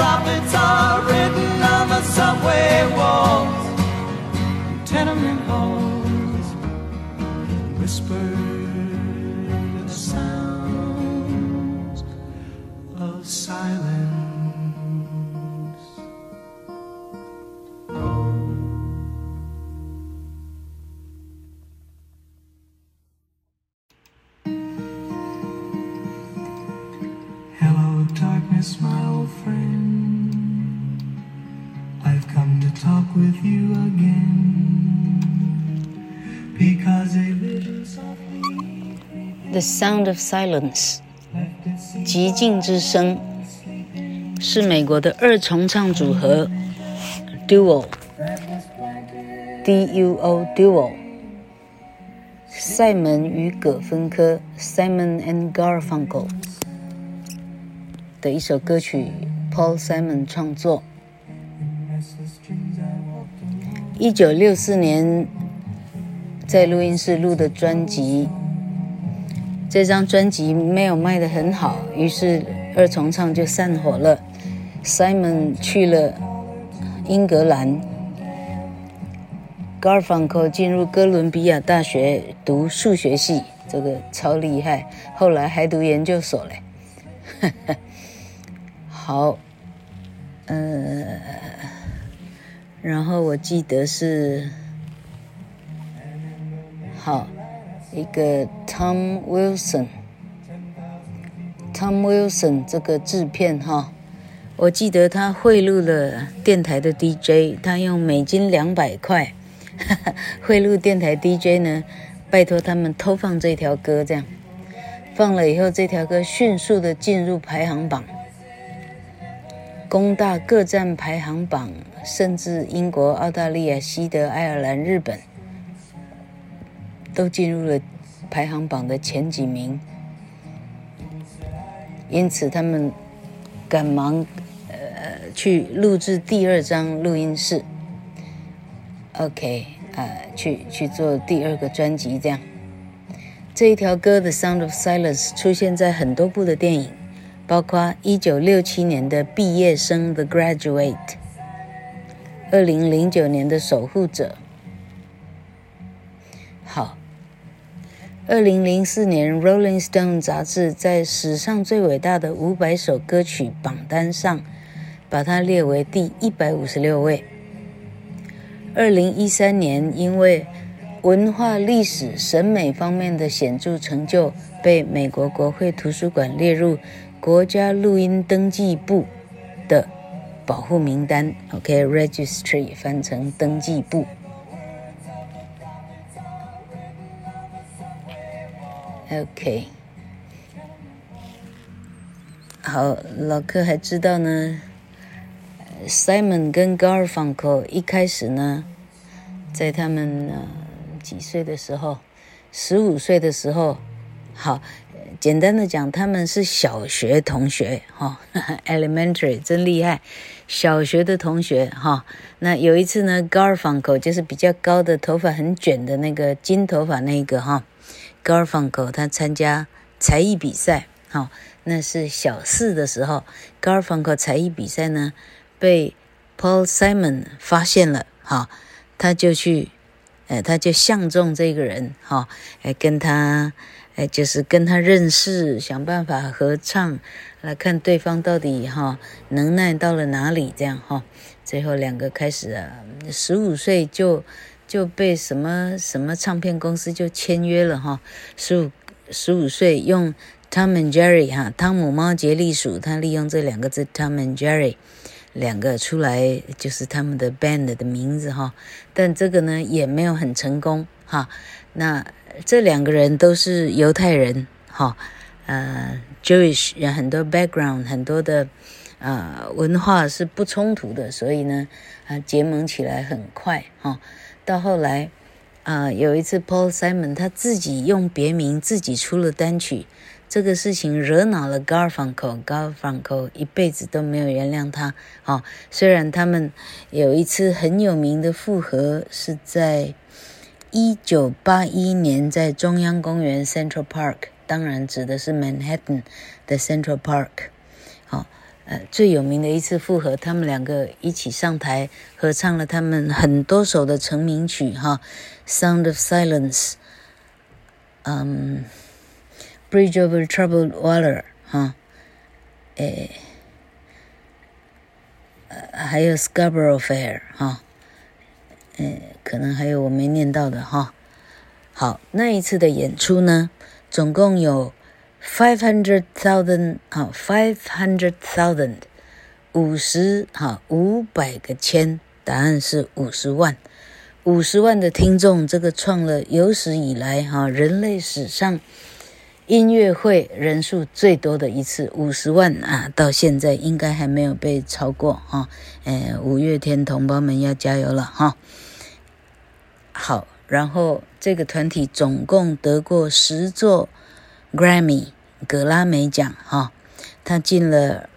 prophets are written on the subway walls, The Sound of Silence， left its seeds 寂静之声，是美国的二重唱组合 Duo，D-U-O Duo，赛门与葛芬科 Simon and Garfunkel 的一首歌曲，Paul Simon 创作。 restless dreams I walked alone. 一九六四年在录音室录的专辑， 这张专辑没有卖得很好，于是二重唱就散伙了。Simon 去了英格兰，Garfunkel 进入哥伦比亚大学读数学系，这个超厉害，后来还读研究所嘞。好，呃。然后我记得是，好，一个 Tom Wilson，Tom Wilson 这个制片哈，我记得他贿赂了电台的 DJ，他用美金两百块，哈哈，贿赂电台 DJ 呢，拜托他们偷放这条歌，这样放了以后，这条歌迅速的进入排行榜。攻大各站排行榜，甚至英国、澳大利亚、西德、爱尔兰、日本都进入了排行榜的前几名。因此，他们赶忙呃去录制第二张录音室。OK，呃，去去做第二个专辑这样。这一条歌的《Sound of Silence》出现在很多部的电影，包括一九六七年的《毕业生》The Graduate，二零零九年的《守护者》。好，二零零四年《Rolling Stone》杂志在史上最伟大的五百首歌曲榜单上，把它列为第一百五十六位。二零一三年，因为文化历史审美方面的显著成就，被美国国会图书馆列入国家录音登记簿的保护名单。OK，Registry 翻成登记簿。OK，好，老柯还知道呢。Simon 跟 Garfunkel 一开始呢，在他们呃几岁的时候，十五岁的时候，好，简单的讲，他们是小学同学哈、哦、，Elementary 真厉害，小学的同学哈、哦。那有一次呢，Garfunkel 就是比较高的头发很卷的那个金头发那个哈。Garfunkel 他参加才艺比赛，好、哦，那是小四的时候。Garfunkel 才艺比赛呢，被 Paul Simon 发现了，哈、他就去，呃，他就相中这个人，哈、哦，哎，跟他，哎，就是跟他认识，想办法合唱，来看对方到底哈、能耐到了哪里，这样哈、最后两个开始啊，十五岁就。就被什么什么唱片公司就签约了哈，十五十五岁用 Tom and Jerry 哈，汤姆猫杰利鼠，他利用这两个字 Tom and Jerry 两个出来就是他们的 band 的名字哈，但这个呢也没有很成功哈。那这两个人都是犹太人哈，呃，Jewish 有很多 background 很多的呃文化是不冲突的，所以呢啊结盟起来很快哈。到后来，啊、有一次 Paul Simon 他自己用别名自己出了单曲，这个事情惹恼了 Garfunkel，Garfunkel 一辈子都没有原谅他。哦，虽然他们有一次很有名的复合，是在一九八一年在中央公园 Central Park，当然指的是 Manhattan 的 Central Park。好呃，最有名的一次复合，他们两个一起上台合唱了他们很多首的成名曲，哈，《Sound of Silence》，嗯，《Bridge Over Troubled Water》，哈，诶，呃，还有《Scarborough Fair》，哈，诶，可能还有我没念到的，哈。好，那一次的演出呢，总共有。Five hundred thousand，好，five hundred thousand，五十，哈，五百个千，答案是五十万，五十万的听众，这个创了有史以来哈人类史上音乐会人数最多的一次，五十万啊，到现在应该还没有被超过哈，呃，五月天同胞们要加油了哈。好，然后这个团体总共得过十座。Grammy 格拉美奖哈，他进了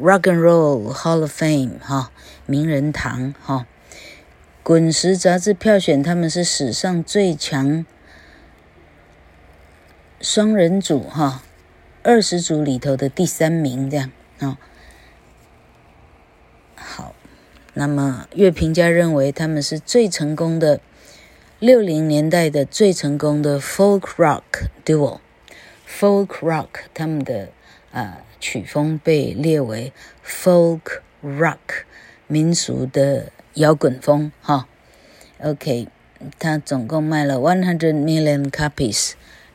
Rock and Roll Hall of Fame 哈，名人堂哈。滚石杂志票选他们是史上最强双人组哈，二十组里头的第三名这样啊。好，那么乐评家认为他们是最成功的六零年代的最成功的 Folk Rock Duo。Folk rock，他们的啊、曲风被列为 folk rock，民俗的摇滚风哈。OK，他总共卖了 one hundred million copies，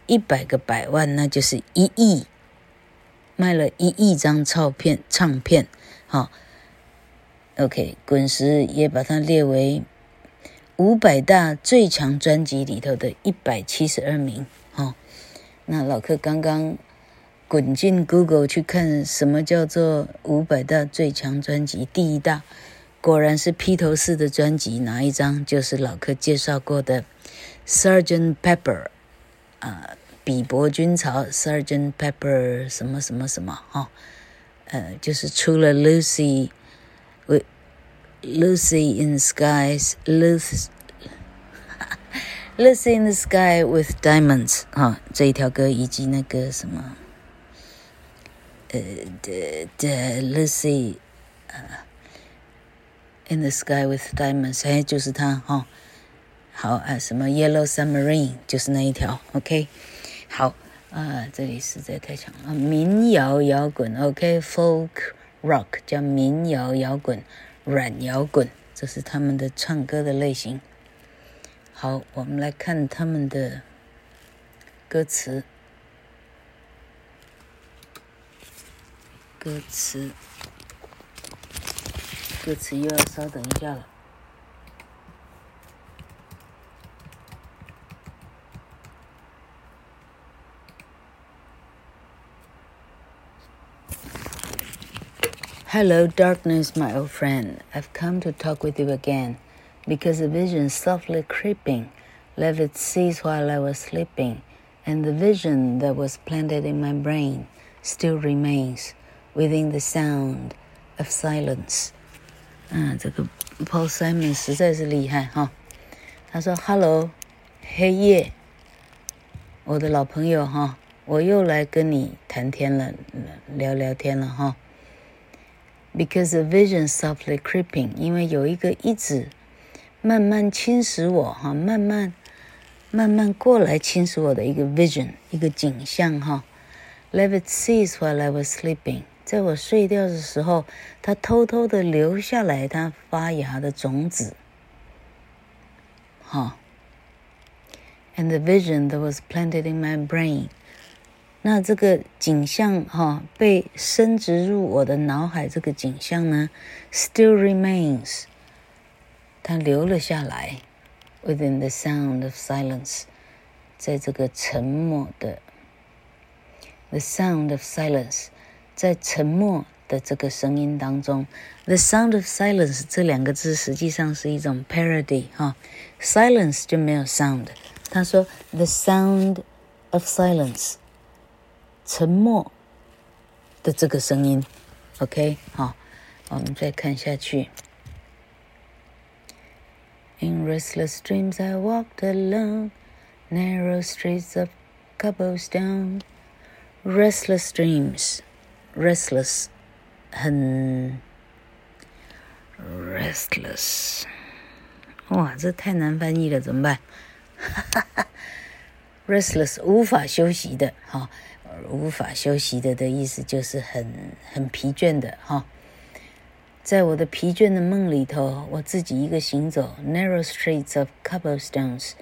一百个百万，那就是一亿，卖了一亿张唱片唱片哈。OK，滚石也把它列为五百大最强专辑里头的一百七十二名。那老柯刚刚滚进 Google 去看什么叫做五百大最强专辑，第一大果然是披头士的专辑，哪一张？就是老柯介绍过的 Sergeant Pepper 啊，比伯军曹 Sergeant Pepper 什么什么什么哈、哦，呃，就是出了 Lucy Lucy in Skies Lucy Lucy in the Sky with Diamonds 哈，这一条歌以及那个什么，呃的的 Lucy 呃 in the Sky with Diamonds，哎，就是它哈。好啊，什么 Yellow Submarine 就是那一条，OK。好啊，这里实在太强了，民谣摇滚，OK，Folk Rock 叫民谣摇滚，软摇滚，这是他们的唱歌的类型。 好，我们来看他们的歌词。歌词，歌词又要稍等一下了。Hello, darkness, my old friend. I've come to talk with you again. because a vision softly creeping left its seeds while I was sleeping, and the vision that was planted in my brain still remains within the sound of silence. 啊，这个 Paul Simon 实在是厉害哈。他说：“Hello，黑夜，我的老朋友哈，我又来跟你谈天了，聊聊天了哈。Because a vision softly creeping，因为有一个一直。” 慢慢侵蚀我哈，慢慢慢慢过来侵蚀我的一个 vision，一个景象哈。Let it cease while I was sleeping，在我睡觉的时候，它偷偷的留下来它发芽的种子。哈，and the vision that was planted in my brain，那这个景象哈被深植入我的脑海，这个景象呢，still remains。它留了下来，within the sound of silence，在这个沉默的，the sound of silence，在沉默的这个声音当中，the sound of silence 这两个字实际上是一种 parody 哈，silence 就没有 sound，他说 the sound of silence，沉默的这个声音，OK 好，我们再看下去。In restless dreams I walked alone, narrow streets of cobblestone. Restless dreams, restless，很 restless。哇，这太难翻译了，怎么办？哈哈哈，restless 无法休息的，哈，无法休息的的意思就是很很疲倦的，哈。 在我的疲倦的梦里头，我自己一个行走，narrow streets of cobblestones，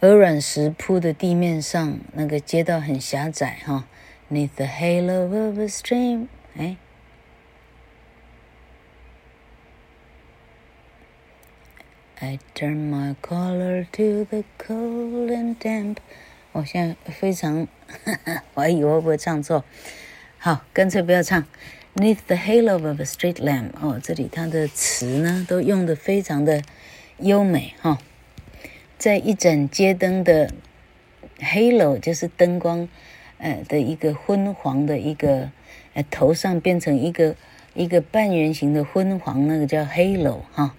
鹅卵石铺的地面上，那个街道很狭窄哈。Neath the halo of a stream，哎，I turn my collar to the cold and damp。我现在非常，我还以为我会不会唱错，好，干脆不要唱。Neath the halo of a street lamp，哦，这里它的词呢都用的非常的优美哈、哦，在一盏街灯的 halo 就是灯光，呃的一个昏黄的一个，呃头上变成一个一个半圆形的昏黄，那个叫 halo 哈、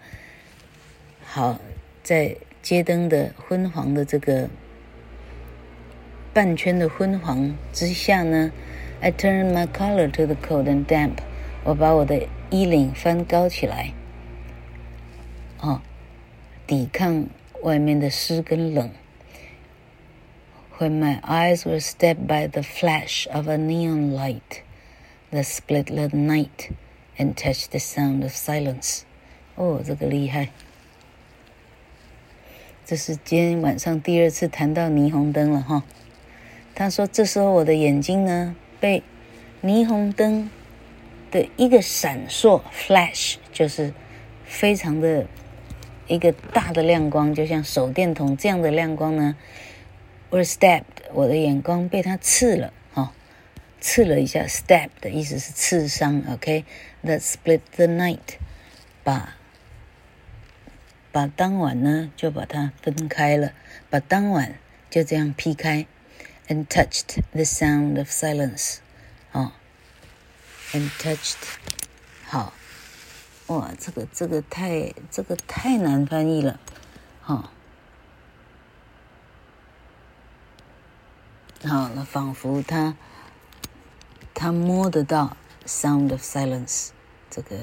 好，在街灯的昏黄的这个半圈的昏黄之下呢。I turn my collar to the cold and damp。我把我的衣领翻高起来，哦，抵抗外面的湿跟冷。When my eyes were stabbed by the flash of a neon light that split the night and touched the sound of silence。哦，这个厉害。这是今天晚上第二次谈到霓虹灯了哈。他说：“这时候我的眼睛呢？” 被霓虹灯的一个闪烁 （flash） 就是非常的一个大的亮光，就像手电筒这样的亮光呢。were stabbed，我的眼光被它刺了，哈、哦，刺了一下。stab 的意思是刺伤，OK？That、split the night，把把当晚呢就把它分开了，把当晚就这样劈开。and touched the sound of silence oh. And touched 好，哇，这个这个太这个太难翻译了，好、oh.。好，那仿佛他他摸得到 sound of silence 这个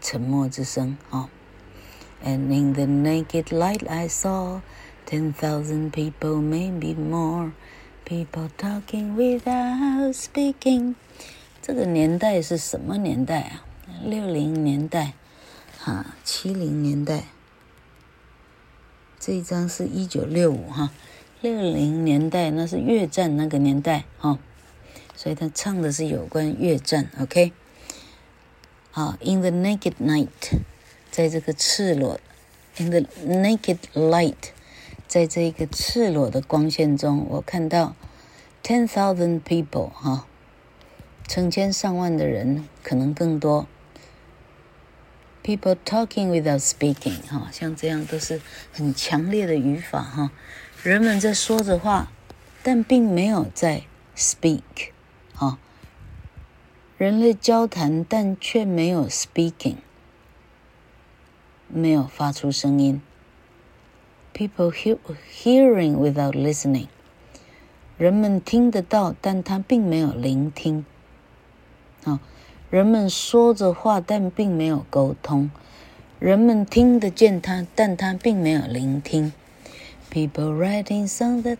沉默之声啊、哦。And in the naked light I saw ten thousand people, maybe more, people talking without speaking。这个年代是什么年代啊？六零年代，哈，七零年代。这一张是一九六五哈。六零年代那是越战那个年代哈、哦，所以他唱的是有关越战，OK？好，In the naked night，在这个赤裸，In the naked light， 在这一个赤裸的光线中，我看到 ten thousand people 哈、成千上万的人，可能更多。People talking without speaking 哈、像这样都是很强烈的语法哈。人们在说着话，但并没有在 speak，啊，人类交谈，但却没有 speaking，没有发出声音。People hear hearing without listening，人们听得到，但他并没有聆听。啊，人们说着话，但并没有沟通。人们听得见他，但他并没有聆听。People writing songs that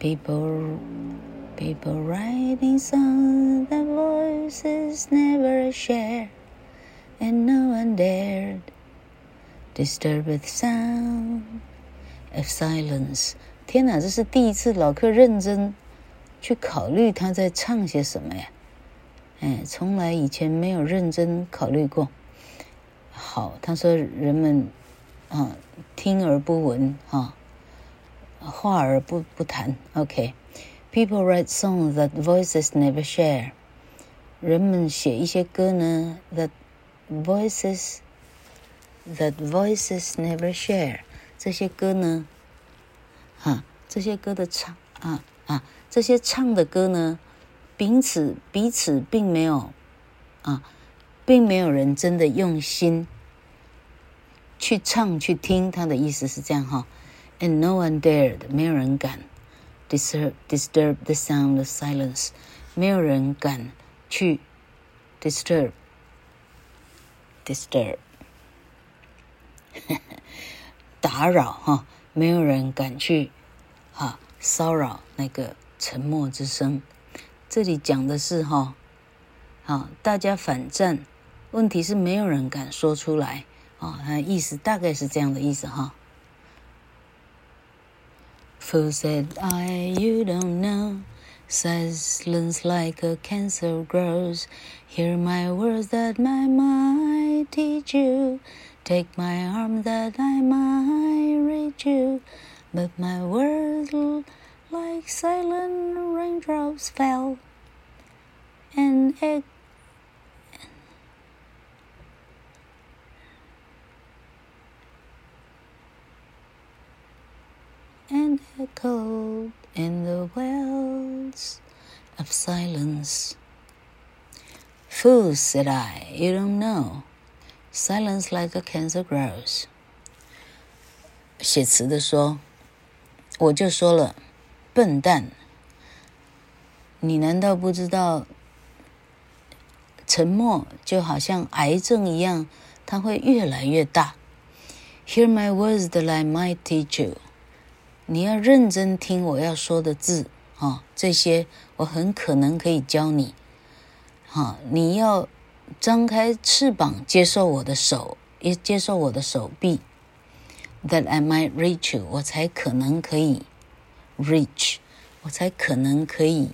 people people writing songs that voices never share, and no one dared disturb the sound of silence. 天哪，这是第一次老客认真去考虑他在唱些什么呀？哎，从来以前没有认真考虑过。好，他说人们啊听而不闻啊。话而不不谈，OK，People write songs that voices never share。人们写一些歌呢，that voices that voices never share。 这些歌呢，啊，这些歌的唱啊啊，这些唱的歌呢，彼此彼此并没有啊，并没有人真的用心去唱去听。他的意思是这样哈。And no one dared，没有人敢 disturb disturb the sound of silence，没有人敢去 disturb disturb 打扰哈，没有人敢去哈骚扰那个沉默之声。这里讲的是哈，啊，大家反战，问题是没有人敢说出来啊，他意思大概是这样的意思哈。Fool said I, you don't know. Silence like a cancer grows. Hear my words that my mind teach you. Take my arm that I might reach you. But my words like silent raindrops fell. And it and echoed in the wells of silence. Fool, said I, you don't know. Silence like a cancer grows. 写词的说，我就说了，笨蛋，你难道不知道，沉默就好像癌症一样，它会越来越大。Hear my words that I might teach you. 你要认真听我要说的字啊、这些我很可能可以教你。好、你要张开翅膀接受我的手，也接受我的手臂。That I might reach you，我才可能可以 reach，我才可能可以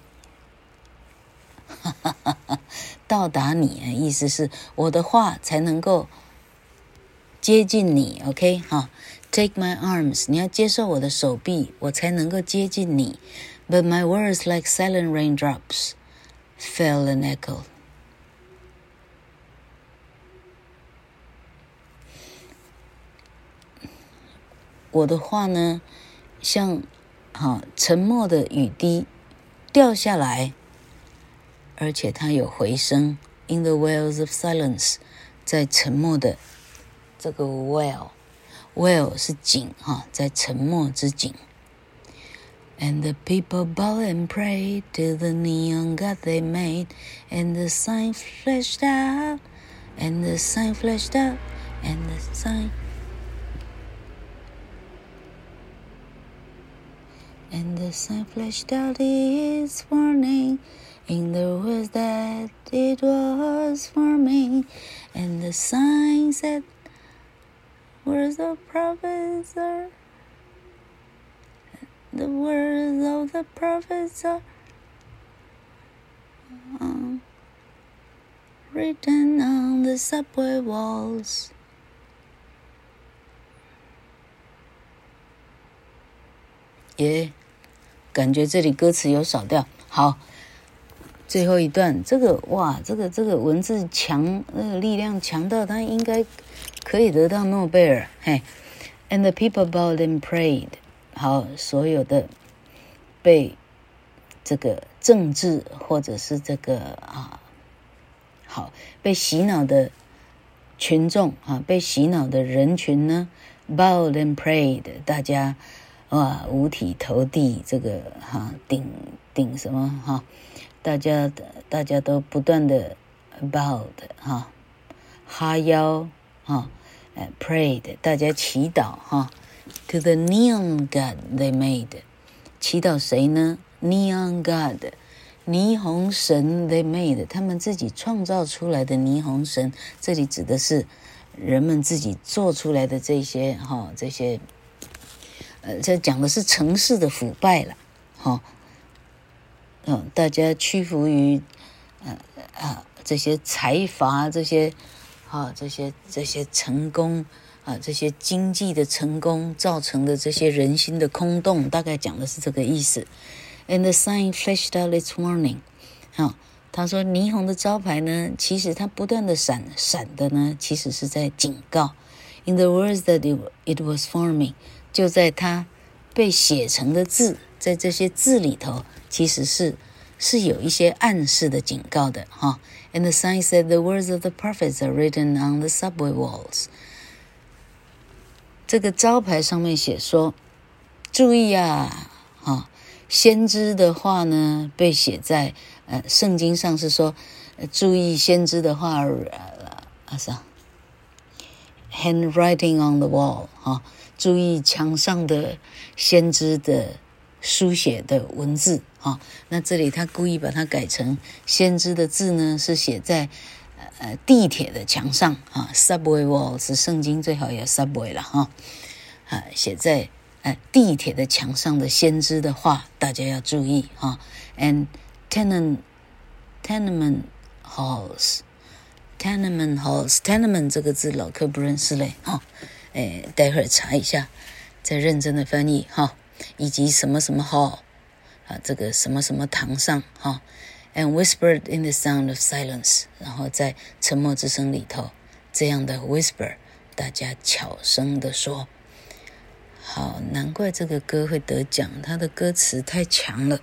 哈哈哈哈到达你。意思是我的话才能够接近你。OK，哈。Take my arms，你要接受我的手臂，我才能够接近你。But my words like silent raindrops fell and echoed。 我的话呢，像好沉默的雨滴掉下来，而且它有回声。In the wells of silence，在沉默的这个 well。Well 是井哈，在沉默之井。 And the people bowed and prayed to the neon god they made, and the sign flashed out, and the sign flashed out, and the sign. And the sign flashed out its warning in the words that it was for me. And the sign said, Words of prophets are the words of the prophets are um, written on the subway walls. 耶，感觉这里歌词有少掉。好，最后一段，这个哇，这个这个文字强，那个力量强到他应该可以得到诺贝尔。嘿，And the people bowed and prayed。好，所有的被这个政治或者是这个啊，好被洗脑的群众啊，被洗脑的人群呢，bowed and prayed，大家。哇，五体投地，这个哈顶顶什么哈？大家大家都不断的 bowed 哈，哈腰哈，呃 prayed，大家祈祷哈，to the neon god they made，祈祷谁呢？neon god，霓虹神 they made，他们自己创造出来的霓虹神，这里指的是人们自己做出来的这些哈这些。呃，这讲的是城市的腐败了，哈、嗯、大家屈服于，呃啊，这些财阀，这些，啊、这些这些成功，啊，这些经济的成功造成的这些人心的空洞，大概讲的是这个意思。And the sign flashed out its warning，哈、他说霓虹的招牌呢，其实它不断的闪闪的呢，其实是在警告。In the words that it, it was forming。就在它被写成的字，在这些字里头，其实是是有一些暗示的警告的哈。And the sign said, "The words of the prophets are written on the subway walls." 这个招牌上面写说：“注意啊，哈，先知的话呢，被写在呃圣经上是说，注意先知的话，呃啊啥，handwriting on the wall 哈。”注意墙上的先知的书写的文字啊，那这里他故意把它改成先知的字呢，是写在呃地铁的墙上啊，subway wall 是圣经最好也 subway 了哈，啊写在呃地铁的墙上的先知的话，大家要注意哈。And tenement tenement halls tenement halls tenement 这个字老客不认识嘞哈。哎，待会儿查一下，再认真的翻译哈，以及什么什么哈啊，这个什么什么堂上哈，and whispered in the sound of silence，然后在沉默之声里头，这样的 whisper，大家悄声的说，好，难怪这个歌会得奖，它的歌词太强了。